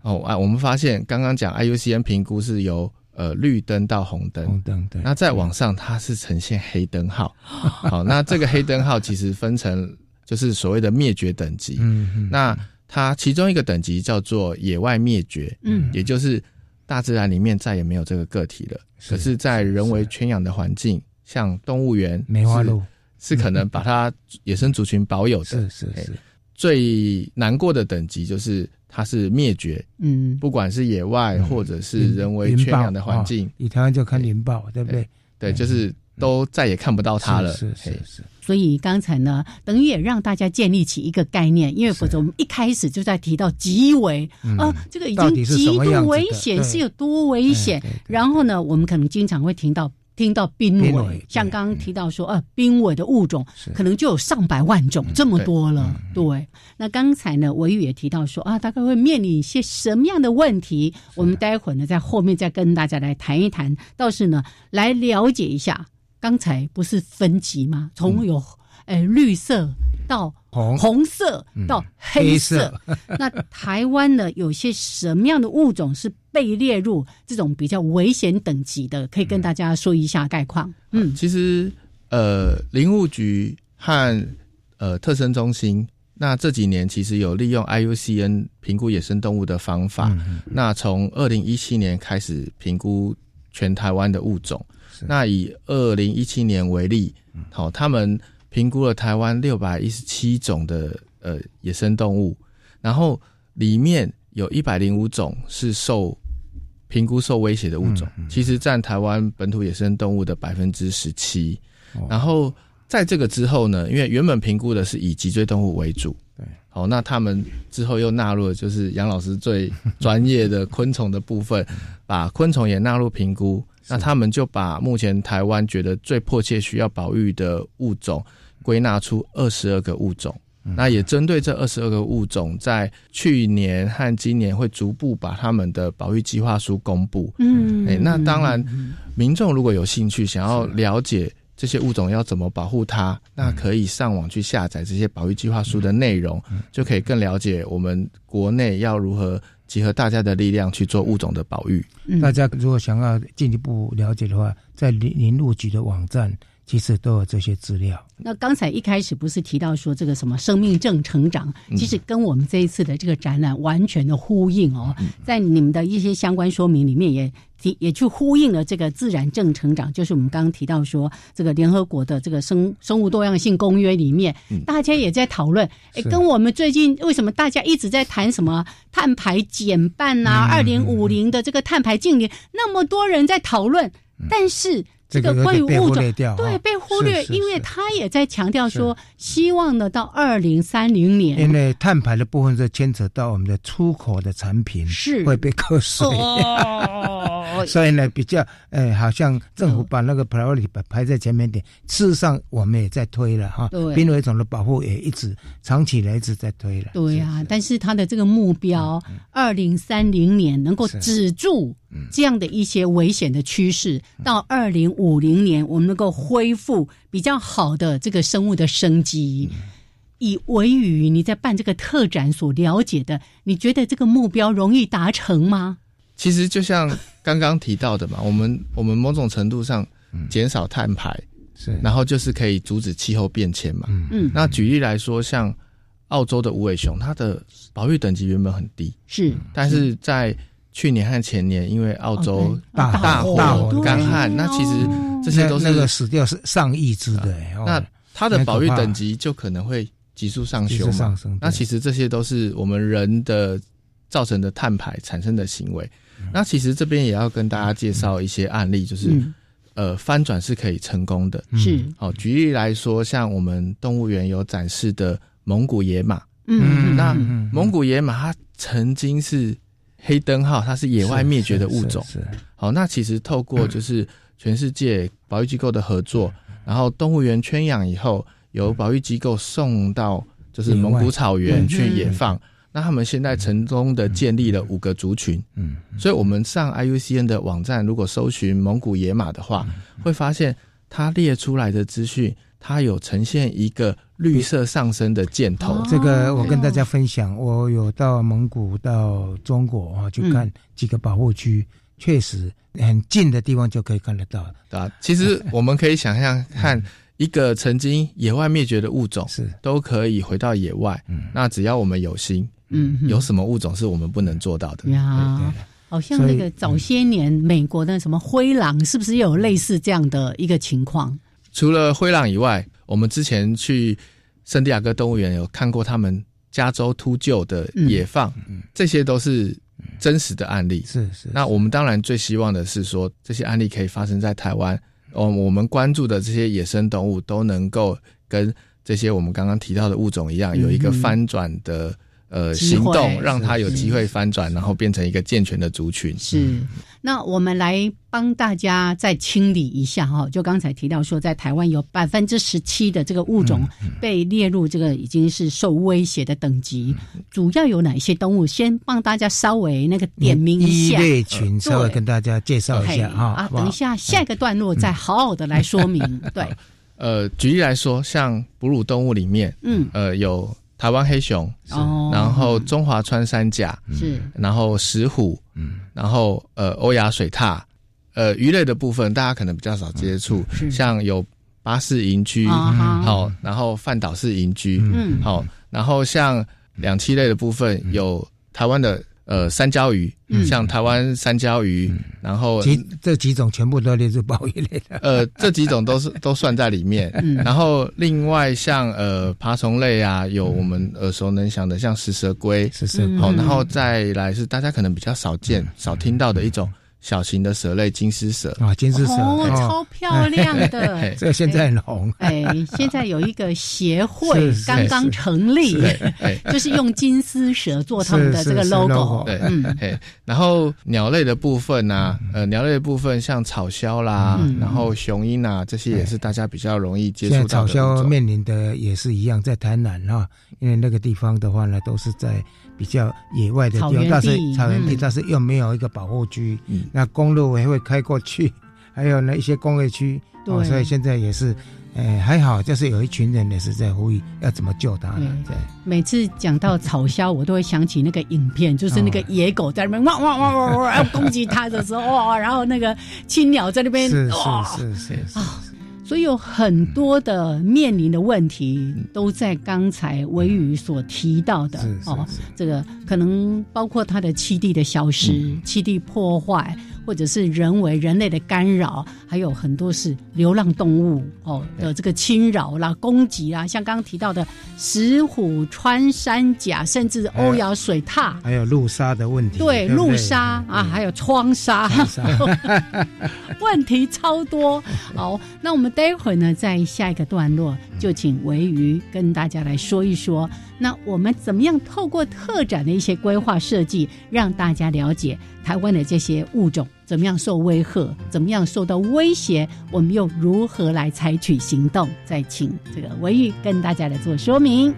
Speaker 5: 哦啊，我们发现刚刚讲 IUCN 评估是由呃绿灯到红灯，
Speaker 1: 红灯对。
Speaker 5: 那再往上，它是呈现黑灯号。好，那这个黑灯号其实分成就是所谓的灭绝等级。嗯嗯。那它其中一个等级叫做野外灭绝，嗯，也就是大自然里面再也没有这个个体了。是可是，在人为圈养的环境，像动物园、
Speaker 1: 梅花鹿，
Speaker 5: 是可能把它 野生族群保有的。
Speaker 1: 是是是。
Speaker 5: 最难过的等级就是。它是灭绝，嗯，不管是野外或者是人为圈养的环境，
Speaker 1: 以台湾就看林豹，对不对？
Speaker 5: 对，就是都再也看不到它了。
Speaker 1: 是是是。
Speaker 2: 所以刚才呢，等于也让大家建立起一个概念，因为否则我们一开始就在提到极危啊，这个已经极度危险是有多危险。然后呢，我们可能经常会听到。听到濒危，像刚刚提到说，呃，濒危的物种可能就有上百万种，这么多了。对，那刚才呢，维宇也提到说，啊，大概会面临一些什么样的问题？我们待会儿呢，在后面再跟大家来谈一谈。倒是呢，来了解一下，刚才不是分级吗？从有，呃，绿色到
Speaker 1: 红
Speaker 2: 红色到黑色。那台湾呢，有些什么样的物种是被列入这种比较危险等级的？可以跟大家说一下概况。
Speaker 5: 嗯，其实呃，林务局和呃特生中心，那这几年其实有利用 IUCN 评估野生动物的方法。那从二零一七年开始评估全台湾的物种。那以二零一七年为例，好，他们评估了台湾六百一十七种的呃野生动物，然后里面有一百零五种是受评估受威胁的物种，其实占台湾本土野生动物的百分之十七。然后在这个之后呢，因为原本评估的是以脊椎动物为主，对，好，那他们之后又纳入了就是杨老师最专业的昆虫的部分，把昆虫也纳入评估。那他们就把目前台湾觉得最迫切需要保育的物种归纳出二十二个物种，那也针对这二十二个物种，在去年和今年会逐步把他们的保育计划书公布。嗯，哎，那当然，民众如果有兴趣想要了解这些物种要怎么保护它，那可以上网去下载这些保育计划书的内容，就可以更了解我们国内要如何。集合大家的力量去做物种的保育。
Speaker 1: 大家如果想要进一步了解的话，在林林路局的网站其实都有这些资料。
Speaker 2: 那刚才一开始不是提到说这个什么生命正成长，其实跟我们这一次的这个展览完全的呼应哦。在你们的一些相关说明里面也。也去呼应了这个自然正成长，就是我们刚刚提到说，这个联合国的这个生生物多样性公约里面，大家也在讨论。哎，跟我们最近为什么大家一直在谈什么碳排减半呐？二零五零的这个碳排净零，那么多人在讨论，但是。这个关于物种对被忽略，因为他也在强调说，希望呢到二零三零年，
Speaker 1: 因为碳排的部分是牵扯到我们的出口的产品
Speaker 2: 是。
Speaker 1: 会被扣税，所以呢比较诶，好像政府把那个 priority 排排在前面点，事实上我们也在推了哈，濒危种的保护也一直长期来一直在推了。
Speaker 2: 对呀，但是他的这个目标，二零三零年能够止住。这样的一些危险的趋势，到二零五零年，我们能够恢复比较好的这个生物的生机。以维语你在办这个特展所了解的，你觉得这个目标容易达成吗？
Speaker 5: 其实就像刚刚提到的嘛，我们我们某种程度上减少碳排，是，然后就是可以阻止气候变迁嘛。嗯，那举例来说，像澳洲的无尾熊，它的保育等级原本很低，
Speaker 2: 是，
Speaker 5: 但是在去年和前年，因为澳洲大大火、干旱，那其实这些都是
Speaker 1: 那个死掉是上亿只的。
Speaker 5: 那它的保育等级就可能会急速上修嘛？那其实这些都是我们人的造成的碳排产生的行为。那其实这边也要跟大家介绍一些案例，就是呃翻转是可以成功的。
Speaker 2: 是
Speaker 5: 好，举例来说，像我们动物园有展示的蒙古野马，嗯，那蒙古野马它曾经是。黑灯号，它是野外灭绝的物种。是好，那其实透过 就是全世界保育机构的合作，然后动物园圈养以后，由保育机构送到就是蒙古草原去野放。那他们现在成功的建立了五个族群。嗯，所以我们上 IUCN 的网站，如果搜寻蒙古野马的话，会发现它列出来的资讯。它有呈现一个绿色上升的箭头，
Speaker 1: 这个我跟大家分享。我有到蒙古、到中国啊，去看几个保护区，确实很近的地方就可以看得到。
Speaker 5: 啊，其实我们可以想象，看一个曾经野外灭绝的物种，是都可以回到野外。嗯，那只要我们有心，嗯，有什么物种是我们不能做到的？
Speaker 2: 呀，好像那个早些年美国的什么灰狼，是不是也有类似这样的一个情况？
Speaker 5: 除了灰狼以外，我们之前去圣地亚哥动物园有看过他们加州秃鹫的野放，这些都是真实的案例。
Speaker 1: 是是。
Speaker 5: 那我们当然最希望的是说，这些案例可以发生在台湾。哦，我们关注的这些野生动物都能够跟这些我们刚刚提到的物种一样，有一个翻转的。呃，行动让它有机会翻转，然后变成一个健全的族群。
Speaker 2: 是，那我们来帮大家再清理一下哈。就刚才提到说，在台湾有百分之十七的这个物种被列入这个已经是受威胁的等级，主要有哪些动物？先帮大家稍微那个点名一下，
Speaker 1: 类群稍微跟大家介绍一下哈。
Speaker 2: 啊，等一下下一个段落再好好的来说明。对，
Speaker 5: 呃，举例来说，像哺乳动物里面，嗯，呃，有台湾黑熊，哦，然后中华穿山甲，
Speaker 2: 是，
Speaker 5: 然后石虎，嗯，然后呃，欧亚水獭，呃，鱼类的部分大家可能比较少接触，像有巴士银居，好，然后范岛式银居，嗯，好，然后像两栖类的部分有台湾的。呃，三焦鱼，像台湾三焦鱼，然后
Speaker 1: 几这几种全部都列入保育类的。
Speaker 5: 呃，这几种都是 都算在里面。然后另外像呃爬虫类啊，有我们耳熟能详的，像食蛇龟，
Speaker 1: 食蛇。
Speaker 5: 好，然后再来是大家可能比较少见、少听到的一种。小型的蛇类金丝蛇
Speaker 1: 啊，金丝蛇哦
Speaker 2: 超漂亮的，
Speaker 1: 这个现在很红。
Speaker 2: 哎，现在有一个协会刚刚成立，就是用金丝蛇做他们的这个 logo。
Speaker 5: 对，嗯，然后鸟类的部分呢，呃，鸟类的部分像草鸮啦，然后雄鹰啊，这些也是大家比较容易接触
Speaker 1: 到的。草鸮面临的也是一样，在台南哈，因为那个地方的话呢，都是在。比较野外的地方，但是草原地，但是又没有一个保护区，那公路也会开过去，还有那一些工业区，对，所以现在也是，哎，还好，就是有一群人也是在呼吁要怎么救它。对，
Speaker 2: 每次讲到草鸮，我都会想起那个影片，就是那个野狗在那边汪汪汪汪汪要攻击它的时候，哇，然后那个青鸟在那边，
Speaker 1: 是是是是。啊。
Speaker 2: 所以有很多的面临的问题，都在刚才维宇所提到的哦，这个可能包括它的栖地的消失、栖地破坏。或者是人为人类的干扰，还有很多是流浪动物哦的这个侵扰啦、攻击啦，像刚刚提到的石虎、穿山甲，甚至欧亚水獭，
Speaker 1: 还有路杀的问题。
Speaker 2: 对，路杀啊，还有窗杀，问题超多。好，那我们待会呢，在下一个段落就请维鱼跟大家来说一说，那我们怎么样透过特展的一些规划设计，让大家了解。台湾的这些物种怎么样受威吓？怎么样受到威胁？我们又如何来采取行动？再请这个文玉跟大家来做说明。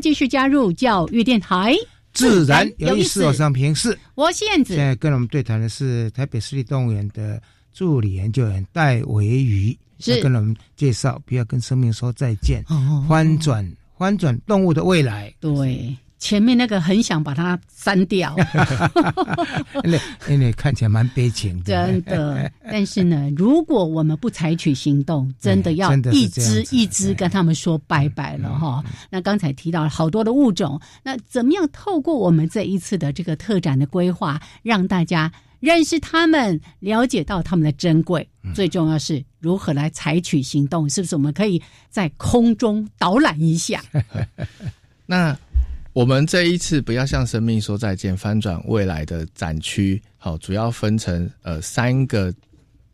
Speaker 2: 继续加入教育电台，
Speaker 1: 自然有意思。我上平视，
Speaker 2: 我是燕子。
Speaker 1: 现在跟我们对谈的是台北市立动物园的助理研究员戴维瑜，是跟我们介绍不要跟生命说再见，翻转翻转动物的未来。
Speaker 2: 对。前面那个很想把它删掉，
Speaker 1: 那那看起来蛮悲情的。
Speaker 2: 真的，但是呢，如果我们不采取行动，真的要一只一只跟他们说拜拜了哈。那刚才提到了好多的物种，那怎么样透过我们这一次的这个特展的规划，让大家认识他们，了解到他们的珍贵。最重要是如何来采取行动，是不是？我们可以在空中导览一下。
Speaker 5: 那我们这一次不要向生命说再见，翻转未来的展区，好，主要分成呃三个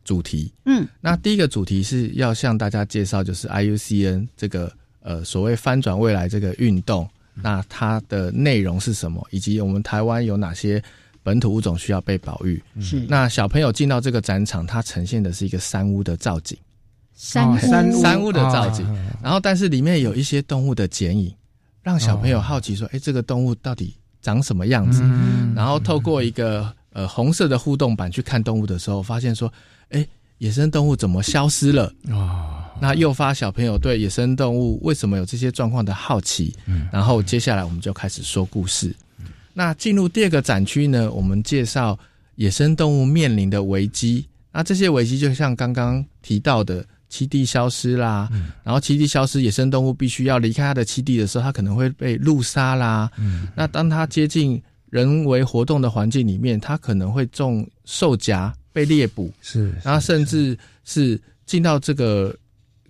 Speaker 5: 主题。嗯，那第一个主题是要向大家介绍，就是 IUCN 这个呃所谓翻转未来这个运动，那它的内容是什么，以及我们台湾有哪些。本土物种需要被保育，
Speaker 2: 是。
Speaker 5: 那小朋友进到这个展场，它呈现的是一个山屋的造景，
Speaker 2: 山
Speaker 5: 山山屋的造景，然后但是里面有一些动物的剪影，让小朋友好奇说：“哎，这个动物到底长什么样子？”然后透过一个呃红色的互动板去看动物的时候，发现说：“哎，野生动物怎么消失了？”啊，那诱发小朋友对野生动物为什么有这些状况的好奇。然后接下来我们就开始说故事。那进入第二个展区呢？我们介绍野生动物面临的危机。那这些危机就像刚刚提到的栖地消失啦，然后栖地消失，野生动物必须要离开它的栖地的时候，它可能会被路杀啦。嗯那当它接近人为活动的环境里面，它可能会中兽夹被猎捕，
Speaker 1: 是，
Speaker 5: 然后甚至是进到这个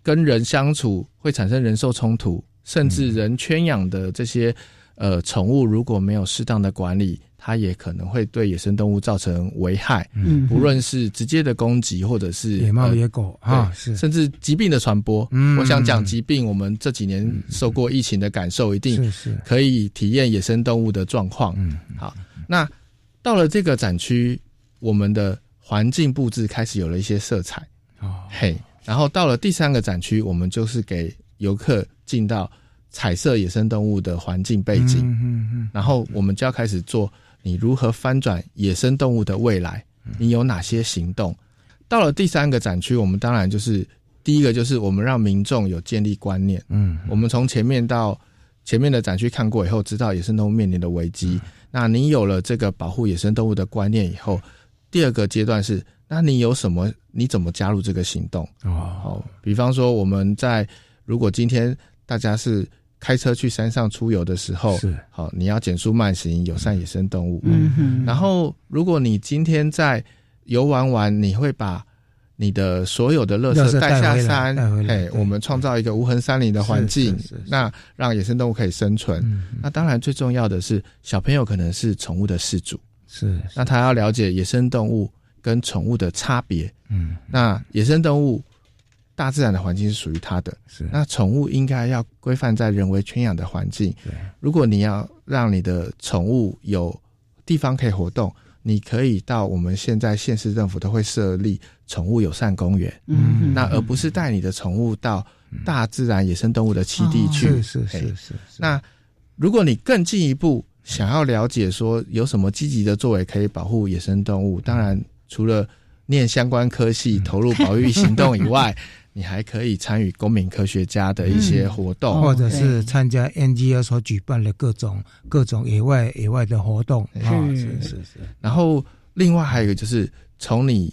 Speaker 5: 跟人相处会产生人兽冲突，甚至人圈养的这些。呃，宠物如果没有适当的管理，它也可能会对野生动物造成危害。嗯，不论是直接的攻击，或者是
Speaker 1: 野猫野狗啊，是
Speaker 5: 甚至疾病的传播。嗯，我想讲疾病，我们这几年受过疫情的感受，一定是可以体验野生动物的状况。嗯，好，那到了这个展区，我们的环境布置开始有了一些色彩。哦，嘿，然后到了第三个展区，我们就是给游客进到。彩色野生动物的环境背景，然后我们就要开始做你如何翻转野生动物的未来，你有哪些行动？到了第三个展区，我们当然就是第一个就是我们让民众有建立观念。嗯，我们从前面到前面的展区看过以后，知道野生动物面临的危机。那你有了这个保护野生动物的观念以后，第二个阶段是，那你有什么？你怎么加入这个行动？哦，好，比方说我们在如果今天大家是。开车去山上出游的时候，是好，你要减速慢行，友善野生动物。嗯哼。然后，如果你今天在游玩完，你会把你的所有的垃圾带下山，哎，我们创造一个无痕山林的环境，那让野生动物可以生存。那当然，最重要的是小朋友可能是宠物的饲主，
Speaker 1: 是
Speaker 5: 那他要了解野生动物跟宠物的差别。嗯，那野生动物。大自然的环境是属于它的，
Speaker 1: 是
Speaker 5: 那宠物应该要规范在人为圈养的环境。
Speaker 1: 对，
Speaker 5: 如果你要让你的宠物有地方可以活动，你可以到我们现在县市政府都会设立宠物友善公园，嗯，那而不是带你的宠物到大自然野生动物的栖地去。
Speaker 1: 是是是是。
Speaker 5: 那如果你更进一步想要了解说有什么积极的作为可以保护野生动物，当然除了念相关科系投入保育行动以外。你还可以参与公民科学家的一些活动，
Speaker 1: 或者是参加 NGO 所举办的各种各种野外野外的活动。是是是。
Speaker 5: 然后另外还有一个就是从你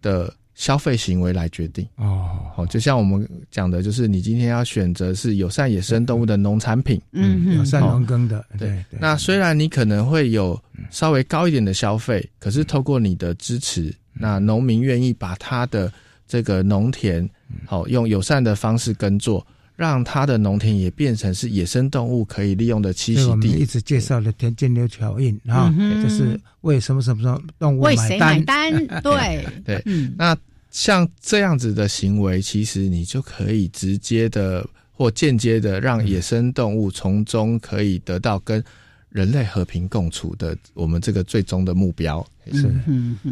Speaker 5: 的消费行为来决定哦。好，就像我们讲的，就是你今天要选择是友善野生动物的农产品，
Speaker 1: 嗯，友善农耕的。对。
Speaker 5: 那虽然你可能会有稍微高一点的消费，可是透过你的支持，那农民愿意把他的这个农田。好，用友善的方式耕作，让他的农田也变成是野生动物可以利用的栖息地。我们
Speaker 1: 一直介绍的田间流桥印啊，就是为什么什么什么动物
Speaker 2: 为谁买单？对
Speaker 5: 对。那像这样子的行为，其实你就可以直接的或间接的让野生动物从中可以得到跟。人类和平共处的，我们这个最终的目标。
Speaker 1: 是，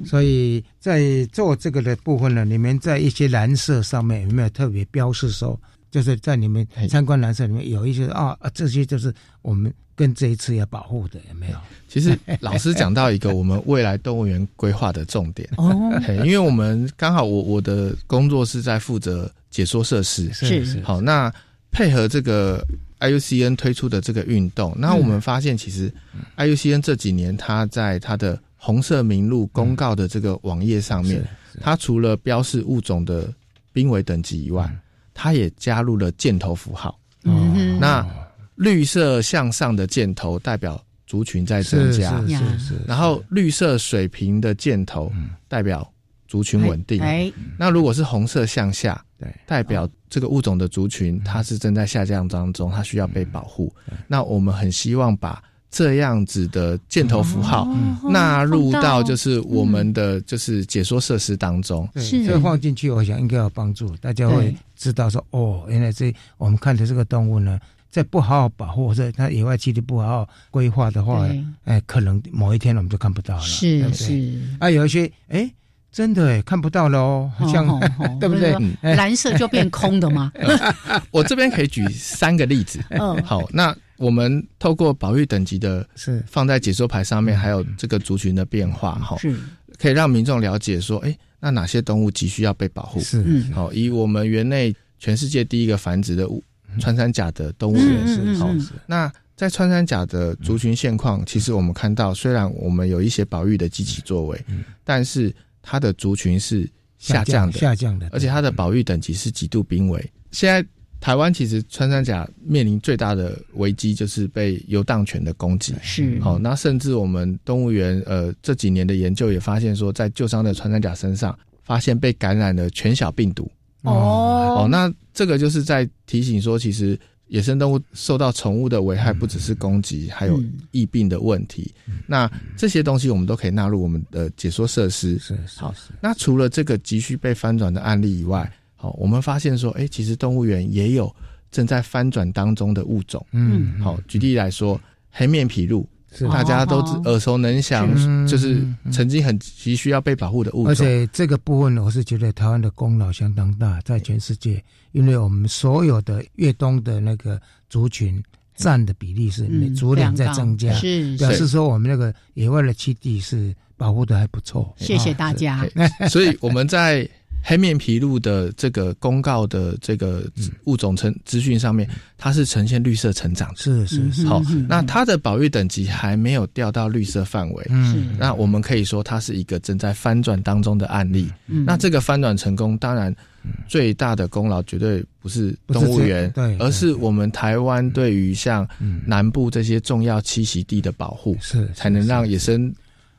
Speaker 1: 所以在做这个的部分呢，你们在一些蓝色上面有没有特别标示说，就是在你们参观蓝色里面有一些啊，这些就是我们跟这一次要保护的有没有？
Speaker 5: 其实老师讲到一个我们未来动物园规划的重点。哦，因为我们刚好我我的工作是在负责解说设施，
Speaker 2: 是是。
Speaker 5: 好，那配合这个。IUCN 推出的这个运动，那我们发现，其实 IUCN 这几年，它在它的红色名录公告的这个网页上面，它除了标示物种的濒危等级以外，它也加入了箭头符号。那绿色向上的箭头代表族群在增加，
Speaker 1: 是是是。
Speaker 5: 然后绿色水平的箭头代表族群稳定，哎，那如果是红色向下，对，代表这个物种的族群它是正在下降当中，它需要被保护。那我们很希望把这样子的箭头符号纳入到就是我们的就是解说设施当中，
Speaker 1: 是这个放进去，我想应该有帮助，大家会知道说哦，原来这我们看的这个动物呢。在不好好保护或者它野外栖地不好好规划的话，哎，可能某一天我们就看不到了，
Speaker 2: 是是。
Speaker 1: 啊，有一些哎，真的哎，看不到了哦，好像 对不对？
Speaker 2: 蓝色就变空的吗？
Speaker 5: 我这边可以举三个例子。嗯，好，那我们透过保育等级的，是放在解说牌上面，还有这个族群的变化，哈，是可以让民众了解说，哎，那哪些动物急需要被保护？
Speaker 1: 是，
Speaker 5: 好，以我们园内全世界第一个繁殖的物。穿山甲的动物园是好，那在穿山甲的族群现况，其实我们看到，虽然我们有一些保育的积极作为，但是它的族群是下降的，
Speaker 1: 下降的，
Speaker 5: 而且它的保育等级是极度濒危。现在台湾其实穿山甲面临最大的危机就是被游荡犬的攻击，
Speaker 2: 是
Speaker 5: 好，那甚至我们动物园呃这几年的研究也发现说，在旧伤的穿山甲身上发现被感染了犬小病毒。
Speaker 2: 哦
Speaker 5: 哦，那这个就是在提醒说，其实野生动物受到宠物的危害，不只是攻击，还有疫病的问题。那这些东西我们都可以纳入我们的解说设施。
Speaker 1: 是好，
Speaker 5: 那除了这个急需被翻转的案例以外，好，我们发现说，哎，其实动物园也有正在翻转当中的物种。嗯，好，举例来说，黑面琵鹭。大家都耳熟能详，就是曾经很急需要被保护的物种。
Speaker 1: 而且这个部分，我是觉得台湾的功劳相当大，在全世界，因为我们所有的越冬的那个族群占的比例是逐年在增加，
Speaker 2: 是
Speaker 1: 表示说我们那个野外的栖地是保护的还不错。
Speaker 2: 谢谢大家。
Speaker 5: 所以我们在。黑面琵鹭的这个公告的这个物种成资讯上面，它是呈现绿色成长，
Speaker 1: 是是是。
Speaker 5: 好，那它的保育等级还没有掉到绿色范围，嗯，那我们可以说它是一个正在翻转当中的案例。那这个翻转成功，当然最大的功劳绝对不是动物园，
Speaker 1: 对，
Speaker 5: 而是我们台湾对于像南部这些重要栖息地的保护，
Speaker 1: 是
Speaker 5: 才能让野生。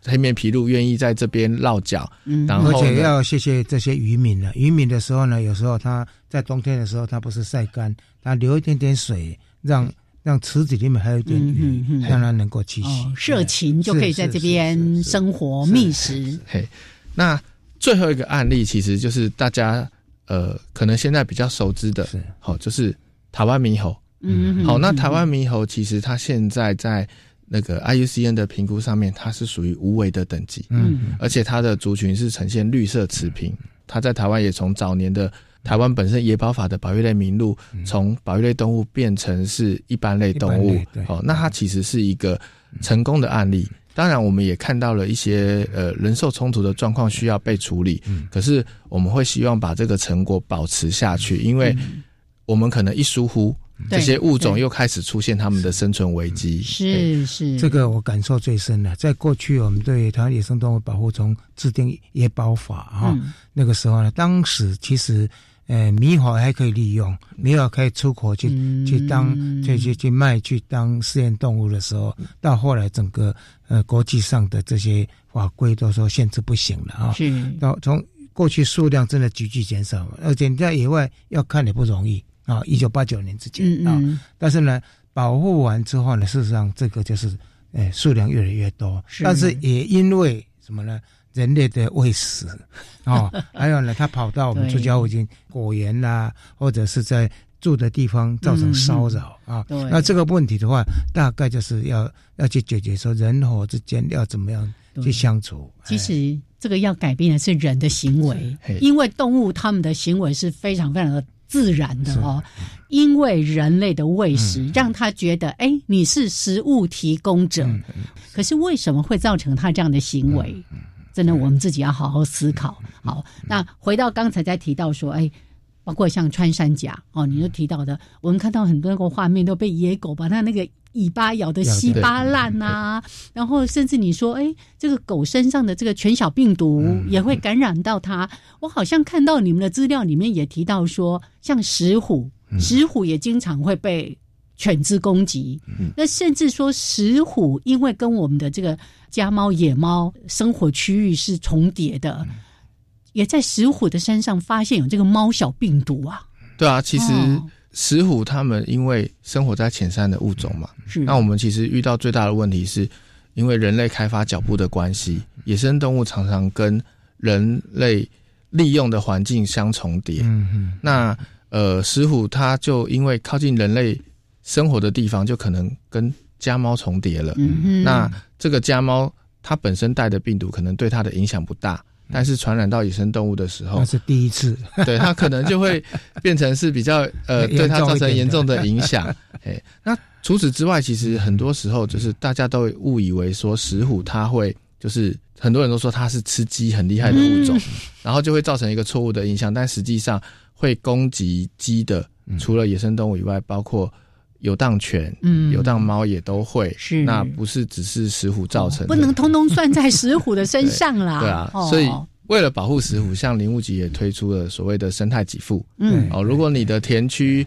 Speaker 5: 黑面琵鹭愿意在这边落脚，嗯，然后
Speaker 1: 而且要谢谢这些渔民了。渔民的时候呢，有时候他在冬天的时候，他不是晒干，他留一点点水，让让池子里面还有一点鱼，让它能够栖息。
Speaker 2: 社禽就可以在这边生活觅食。
Speaker 5: 嘿，那最后一个案例，其实就是大家呃，可能现在比较熟知的，好，就是台湾猕猴。嗯，好，那台湾猕猴其实它现在在。那个 IUCN 的评估上面，它是属于无危的等级，嗯，而且它的族群是呈现绿色持平。它在台湾也从早年的台湾本身野保法的保育类名录，从保育类动物变成是一般类动物。哦，那它其实是一个成功的案例。当然，我们也看到了一些呃人兽冲突的状况需要被处理。嗯，可是我们会希望把这个成果保持下去，因为我们可能一疏忽。这些物种又开始出现他们的生存危机，
Speaker 2: 是是，
Speaker 1: 这个我感受最深了。在过去，我们对台湾野生动物保护中制定野保法哈，那个时候呢，当时其实呃猕猴还可以利用，猕猴可以出口去去当去去去卖去当试验动物的时候，到后来整个呃国际上的这些法规都说限制不行了啊，
Speaker 2: 是。
Speaker 1: 到从过去数量真的急剧减少，而且你在野外要看也不容易。啊，一九八九年之前啊，但是呢，保护完之后呢，事实上这个就是，诶，数量越来越多。但是也因为什么呢？人类的喂食，啊，还有呢，它跑到我们住家附近果园啦，或者是在住的地方造成骚扰啊。那这个问题的话，大概就是要要去解决，说人和之间要怎么样去相处。
Speaker 2: 其实这个要改变的是人的行为，因为动物它们的行为是非常非常的。自然的哦，因为人类的喂食让他觉得，哎，你是食物提供者。可是为什么会造成他这样的行为？真的，我们自己要好好思考。好，那回到刚才在提到说，哎。包括像穿山甲哦，你就提到的，我们看到很多那个画面都被野狗把它那个尾巴咬得稀巴烂呐，然后甚至你说，哎，这个狗身上的这个犬小病毒也会感染到它。我好像看到你们的资料里面也提到说，像石虎，石虎也经常会被犬只攻击。那甚至说石虎，因为跟我们的这个家猫、野猫生活区域是重叠的，也在石虎的身上发现有这个猫小病毒啊。
Speaker 5: 对啊，其实石虎它们因为生活在浅山的物种嘛，
Speaker 2: 是
Speaker 5: 那我们其实遇到最大的问题是，因为人类开发脚步的关系，野生动物常常跟人类利用的环境相重叠。
Speaker 1: 嗯嗯，
Speaker 5: 那呃，石虎它就因为靠近人类生活的地方，就可能跟家猫重叠了。
Speaker 2: 嗯
Speaker 5: 那这个家猫它本身带的病毒可能对它的影响不大。但是传染到野生动物的时候，
Speaker 1: 那是第一次，
Speaker 5: 对它可能就会变成是比较呃，对它造成严重的影响。哎，那除此之外，其实很多时候就是大家都误以为说石虎它会就是很多人都说它是吃鸡很厉害的物种，然后就会造成一个错误的印象。但实际上会攻击鸡的，除了野生动物以外，包括游荡犬、
Speaker 2: 嗯，
Speaker 5: 游荡猫也都会。
Speaker 2: 是，
Speaker 5: 那不是只是石虎造成的，
Speaker 2: 不能通通算在石虎的身上啦。
Speaker 5: 对啊，所以。为了保护石虎，像林务局也推出了所谓的生态给付。
Speaker 2: 嗯，
Speaker 5: 哦，如果你的田区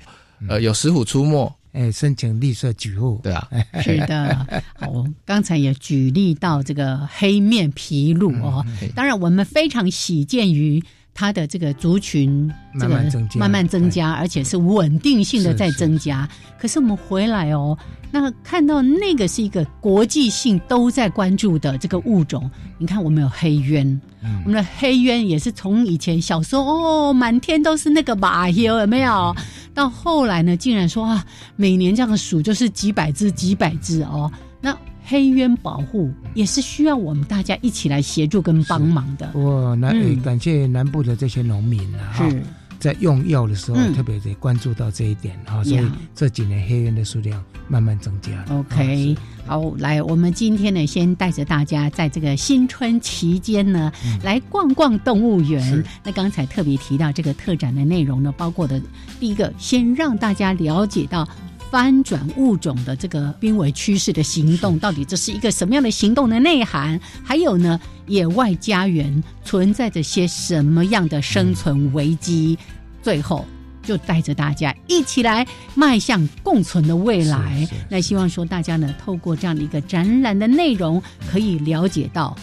Speaker 5: 呃有石虎出没，
Speaker 1: 哎，申请绿色给付。
Speaker 5: 对啊，
Speaker 2: 是的。好，刚才也举例到这个黑面琵鹭哦，当然我们非常喜见于它的这个族群这个慢慢增加，而且是稳定性的在增加。可是我们回来哦。那看到那个是一个国际性都在关注的这个物种，你看我们有黑鸢，我们的黑鸢也是从以前小时候哦，满天都是那个马有有没有？到后来呢，竟然说啊，每年这样数就是几百只几百只哦。那黑鸢保护也是需要我们大家一起来协助跟帮忙的。
Speaker 1: 我南感谢南部的这些农民啊。
Speaker 2: 是。
Speaker 1: 在用药的时候，特别得关注到这一点啊，所以这几年黑鸢的数量慢慢增加。
Speaker 2: OK，好，来，我们今天呢，先带着大家在这个新春期间呢，来逛逛动物园。那刚才特别提到这个特展的内容呢，包括的第一个，先让大家了解到翻转物种的这个濒危趋势的行动，到底这是一个什么样的行动的内涵？还有呢？野外家园存在着些什么样的生存危机？最后就带着大家一起来迈向共存的未来。那希望说大家呢，透过这样的一个展览的内容，可以了解到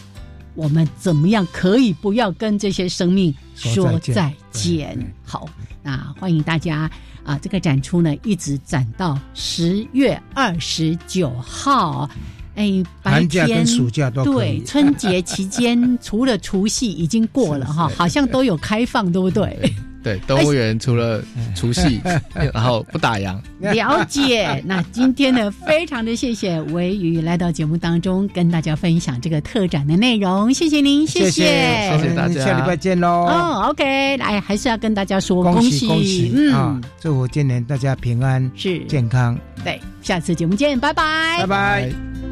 Speaker 2: 我们怎么样可以不要跟这些生命说再见。好，那欢迎大家啊！这个展出呢，一直展到十月二十九号。哎，
Speaker 1: 寒假跟暑假都
Speaker 2: 对，春节期间 除了除夕已经过了哈，好像都有开放，对不对？
Speaker 5: 对，动物园除了除夕，然后不打烊。
Speaker 2: 了解。那今天呢，非常的谢谢维宇来到节目当中，跟大家分享这个特展的内容。谢谢您，谢
Speaker 1: 谢，
Speaker 5: 谢谢大家，
Speaker 1: 下礼拜见喽。
Speaker 2: 哦，OK，来，还是要跟大家说恭
Speaker 1: 喜恭喜，
Speaker 2: 嗯，
Speaker 1: 祝福今年大家平安
Speaker 2: 是
Speaker 1: 健康。
Speaker 2: 对，下次节目见，拜拜，
Speaker 1: 拜拜。